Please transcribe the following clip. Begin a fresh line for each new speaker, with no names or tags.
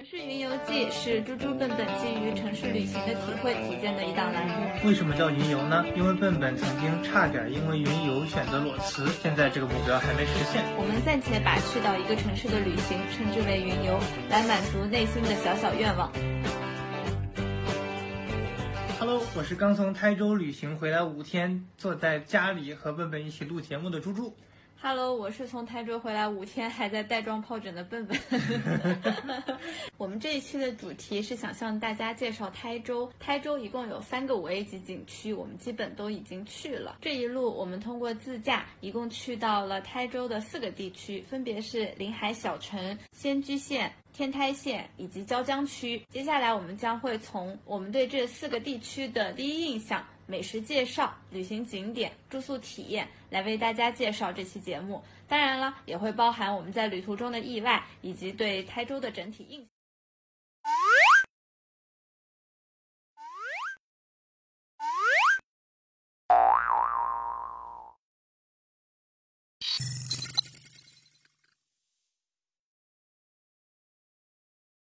城市云游记是猪猪笨笨基于城市旅行的体会组建的一档栏目。
为什么叫云游呢？因为笨笨曾经差点因为云游选择裸辞，现在这个目标还没实现。
我们暂且把去到一个城市的旅行称之为云游，来满足内心的小小愿望。
Hello，我是刚从台州旅行回来五天，坐在家里和笨笨一起录节目的猪猪。
Hello，我是从台州回来五天还在带状疱疹的笨笨。这一期的主题是想向大家介绍台州。台州一共有三个五 A 级景区，我们基本都已经去了。这一路我们通过自驾，一共去到了台州的四个地区，分别是临海小城、仙居县。天台县以及椒江区，接下来我们将会从我们对这四个地区的第一印象、美食介绍、旅行景点、住宿体验来为大家介绍这期节目。当然了，也会包含我们在旅途中的意外以及对台州的整体印象。